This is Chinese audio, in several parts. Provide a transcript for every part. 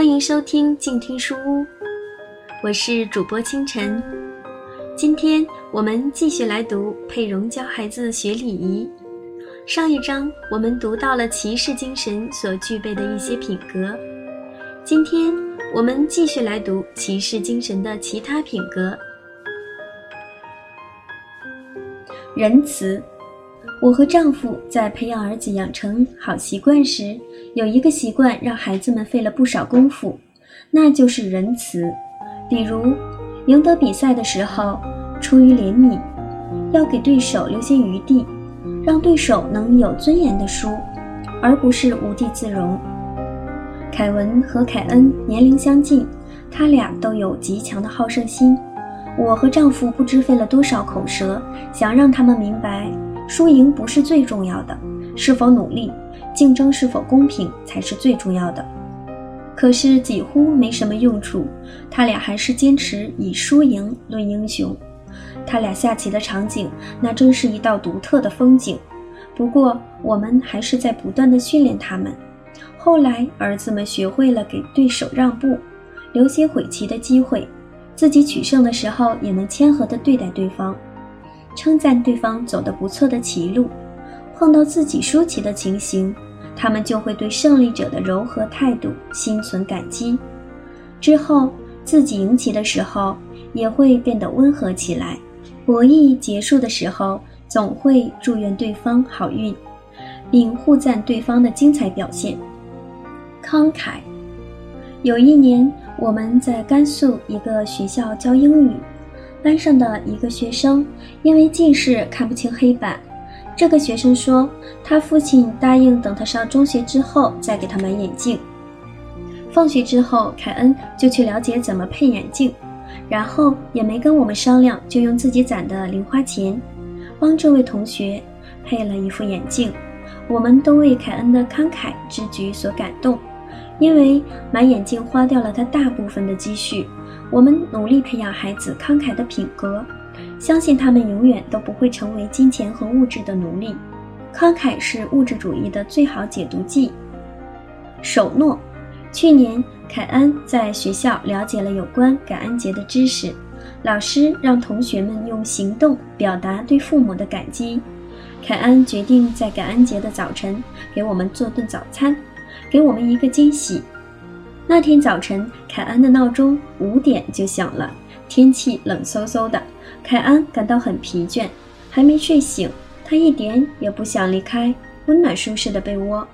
欢迎收听静听书屋，我是主播清晨。今天我们继续来读佩蓉教孩子学礼仪。上一章我们读到了骑士精神所具备的一些品格，今天我们继续来读骑士精神的其他品格。仁慈。我和丈夫在培养儿子养成好习惯时，有一个习惯让孩子们费了不少功夫，那就是仁慈。比如，赢得比赛的时候，出于怜悯，要给对手留些余地，让对手能有尊严地输，而不是无地自容。凯文和凯恩年龄相近，他俩都有极强的好胜心。我和丈夫不知费了多少口舌，想让他们明白。输赢不是最重要的，是否努力，竞争是否公平才是最重要的。可是几乎没什么用处，他俩还是坚持以输赢论英雄。他俩下棋的场景，那真是一道独特的风景。不过我们还是在不断的训练他们。后来儿子们学会了给对手让步，留些悔棋的机会，自己取胜的时候也能谦和地对待对方。称赞对方走得不错的棋路，碰到自己输棋的情形，他们就会对胜利者的柔和态度心存感激。之后自己赢棋的时候，也会变得温和起来。博弈结束的时候，总会祝愿对方好运，并互赞对方的精彩表现。慷慨。有一年，我们在甘肃一个学校教英语。班上的一个学生因为近视看不清黑板，这个学生说他父亲答应等他上中学之后再给他买眼镜。放学之后，凯恩就去了解怎么配眼镜，然后也没跟我们商量，就用自己攒的零花钱帮这位同学配了一副眼镜。我们都为凯恩的慷慨之举所感动，因为买眼镜花掉了他大部分的积蓄。我们努力培养孩子慷慨的品格，相信他们永远都不会成为金钱和物质的奴隶。慷慨是物质主义的最好解毒剂。守诺。去年，凯恩在学校了解了有关感恩节的知识，老师让同学们用行动表达对父母的感激。凯恩决定在感恩节的早晨给我们做顿早餐，给我们一个惊喜。那天早晨，凯安的闹钟五点就响了。天气冷飕飕的，凯安感到很疲倦，还没睡醒。他一点也不想离开温暖舒适的被窝。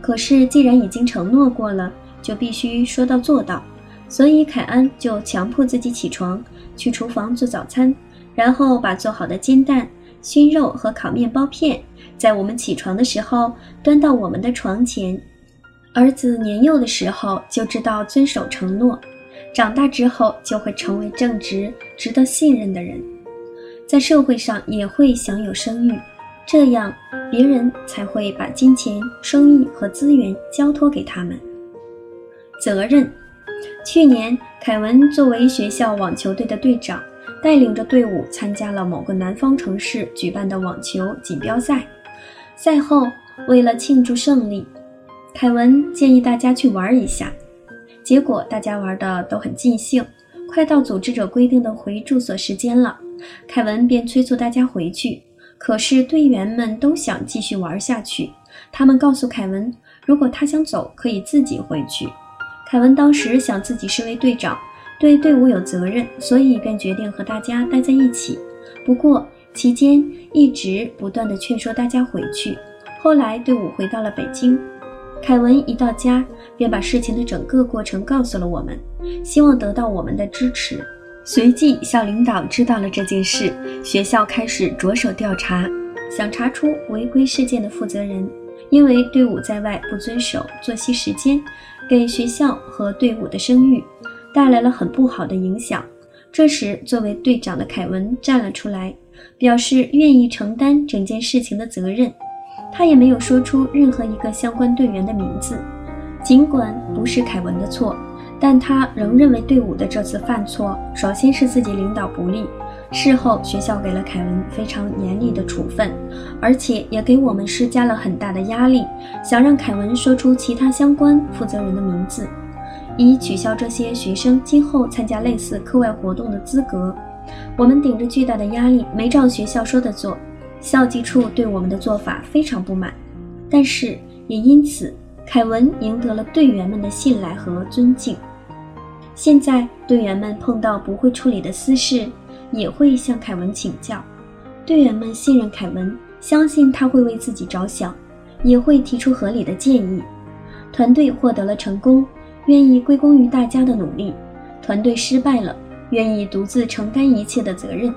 可是既然已经承诺过了，就必须说到做到。所以凯安就强迫自己起床，去厨房做早餐，然后把做好的煎蛋、熏肉和烤面包片，在我们起床的时候端到我们的床前。儿子年幼的时候就知道遵守承诺，长大之后就会成为正直、值得信任的人，在社会上也会享有声誉，这样别人才会把金钱、生意和资源交托给他们。责任。去年，凯文作为学校网球队的队长，带领着队伍参加了某个南方城市举办的网球锦标赛。赛后，为了庆祝胜利。凯文建议大家去玩一下，结果大家玩的都很尽兴。快到组织者规定的回住所时间了，凯文便催促大家回去。可是队员们都想继续玩下去。他们告诉凯文，如果他想走，可以自己回去。凯文当时想自己是位队长，对队伍有责任，所以便决定和大家待在一起。不过期间一直不断的劝说大家回去。后来队伍回到了北京。凯文一到家，便把事情的整个过程告诉了我们，希望得到我们的支持。随即，校领导知道了这件事，学校开始着手调查，想查出违规事件的负责人。因为队伍在外不遵守作息时间，给学校和队伍的声誉带来了很不好的影响。这时，作为队长的凯文站了出来，表示愿意承担整件事情的责任。他也没有说出任何一个相关队员的名字，尽管不是凯文的错，但他仍认为队伍的这次犯错，首先是自己领导不力。事后，学校给了凯文非常严厉的处分，而且也给我们施加了很大的压力，想让凯文说出其他相关负责人的名字。以取消这些学生今后参加类似课外活动的资格。我们顶着巨大的压力，没照学校说的做，校纪处对我们的做法非常不满。但是也因此，凯文赢得了队员们的信赖和尊敬。现在队员们碰到不会处理的私事，也会向凯文请教。队员们信任凯文，相信他会为自己着想，也会提出合理的建议。团队获得了成功，愿意归功于大家的努力；团队失败了，愿意独自承担一切的责任。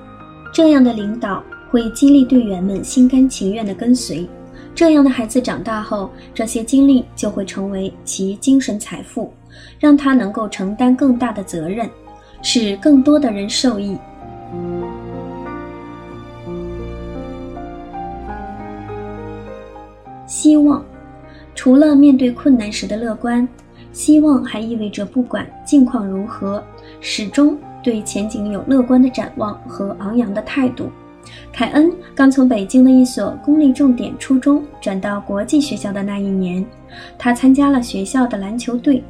这样的领导会激励队员们心甘情愿地跟随。这样的孩子长大后，这些经历就会成为其精神财富。让他能够承担更大的责任，使更多的人受益。希望，除了面对困难时的乐观，希望还意味着不管境况如何，始终对前景有乐观的展望和昂扬的态度。凯恩刚从北京的一所公立重点初中转到国际学校的那一年，他参加了学校的篮球队。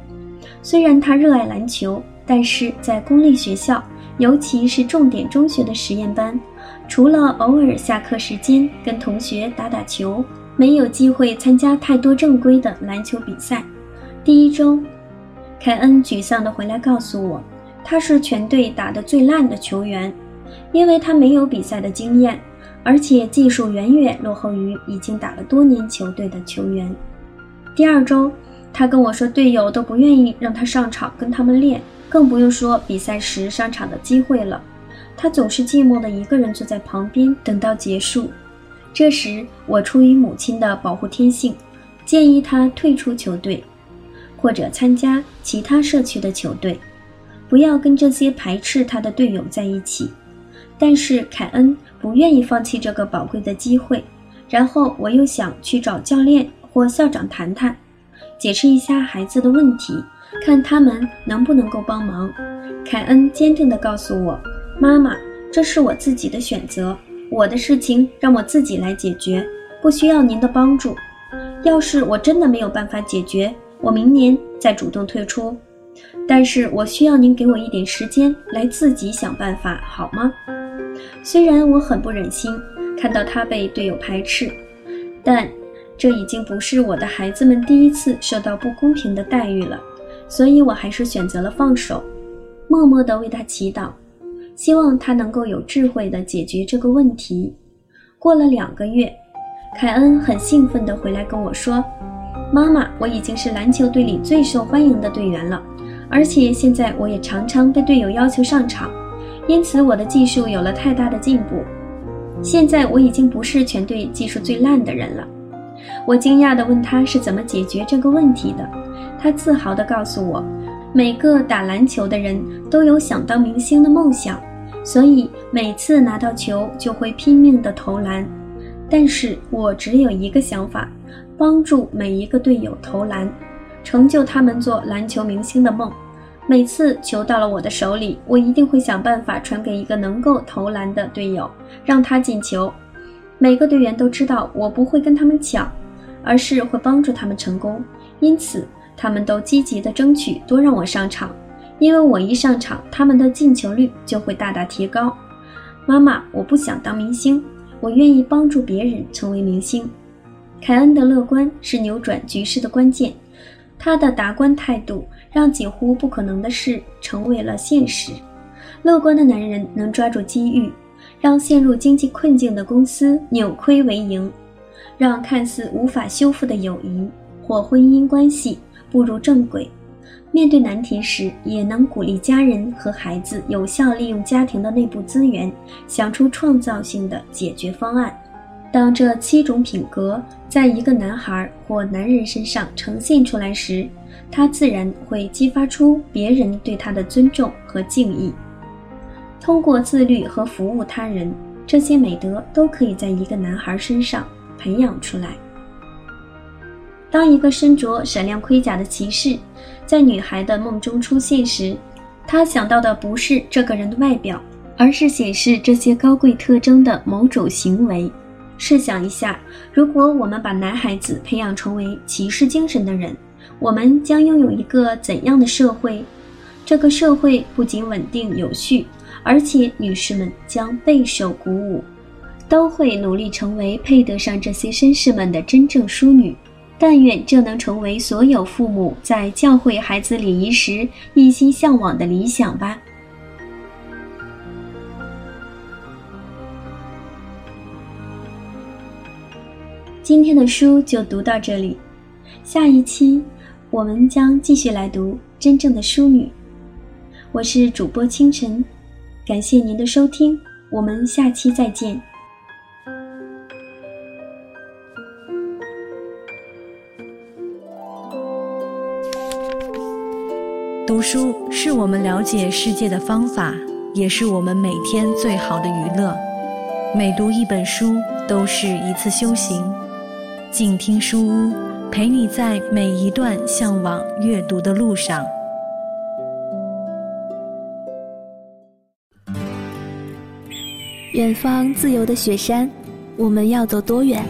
虽然他热爱篮球，但是在公立学校，尤其是重点中学的实验班，除了偶尔下课时间跟同学打打球，没有机会参加太多正规的篮球比赛。第一周，凯恩沮丧地回来告诉我，他是全队打得最烂的球员，因为他没有比赛的经验，而且技术远远落后于已经打了多年球队的球员。第二周。他跟我说，队友都不愿意让他上场跟他们练，更不用说比赛时上场的机会了。他总是寂寞的一个人坐在旁边，等到结束。这时，我出于母亲的保护天性，建议他退出球队，或者参加其他社区的球队，不要跟这些排斥他的队友在一起。但是凯恩不愿意放弃这个宝贵的机会。然后我又想去找教练或校长谈谈。解释一下孩子的问题，看他们能不能够帮忙。凯恩坚定地告诉我：“妈妈，这是我自己的选择，我的事情让我自己来解决，不需要您的帮助。要是我真的没有办法解决，我明年再主动退出。但是我需要您给我一点时间来自己想办法，好吗？”虽然我很不忍心看到他被队友排斥，但。这已经不是我的孩子们第一次受到不公平的待遇了，所以我还是选择了放手，默默地为他祈祷，希望他能够有智慧地解决这个问题。过了两个月，凯恩很兴奋地回来跟我说：“妈妈，我已经是篮球队里最受欢迎的队员了，而且现在我也常常被队友要求上场，因此我的技术有了太大的进步。现在我已经不是全队技术最烂的人了。”我惊讶地问他是怎么解决这个问题的，他自豪地告诉我，每个打篮球的人都有想当明星的梦想，所以每次拿到球就会拼命地投篮。但是我只有一个想法，帮助每一个队友投篮，成就他们做篮球明星的梦。每次球到了我的手里，我一定会想办法传给一个能够投篮的队友，让他进球。每个队员都知道我不会跟他们抢，而是会帮助他们成功，因此他们都积极地争取多让我上场，因为我一上场，他们的进球率就会大大提高。妈妈，我不想当明星，我愿意帮助别人成为明星。凯恩的乐观是扭转局势的关键，他的达观态度让几乎不可能的事成为了现实。乐观的男人能抓住机遇。让陷入经济困境的公司扭亏为盈，让看似无法修复的友谊或婚姻关系步入正轨。面对难题时，也能鼓励家人和孩子有效利用家庭的内部资源，想出创造性的解决方案。当这七种品格在一个男孩或男人身上呈现出来时，他自然会激发出别人对他的尊重和敬意。通过自律和服务他人，这些美德都可以在一个男孩身上培养出来。当一个身着闪亮盔甲的骑士在女孩的梦中出现时，他想到的不是这个人的外表，而是显示这些高贵特征的某种行为。试想一下，如果我们把男孩子培养成为骑士精神的人，我们将拥有一个怎样的社会？这个社会不仅稳定有序，而且女士们将备受鼓舞，都会努力成为配得上这些绅士们的真正淑女。但愿这能成为所有父母在教会孩子礼仪时一心向往的理想吧。今天的书就读到这里，下一期我们将继续来读《真正的淑女》。我是主播清晨，感谢您的收听，我们下期再见。读书是我们了解世界的方法，也是我们每天最好的娱乐。每读一本书，都是一次修行。静听书屋，陪你在每一段向往阅读的路上。远方自由的雪山，我们要走多远？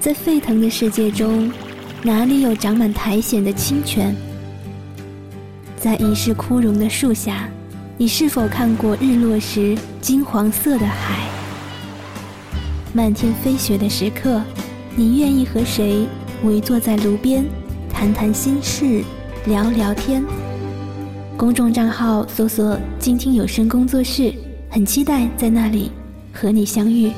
在沸腾的世界中，哪里有长满苔藓的清泉？在已是枯荣的树下，你是否看过日落时金黄色的海？漫天飞雪的时刻，你愿意和谁围坐在炉边，谈谈心事，聊聊天？公众账号搜索“静听有声工作室”，很期待在那里和你相遇。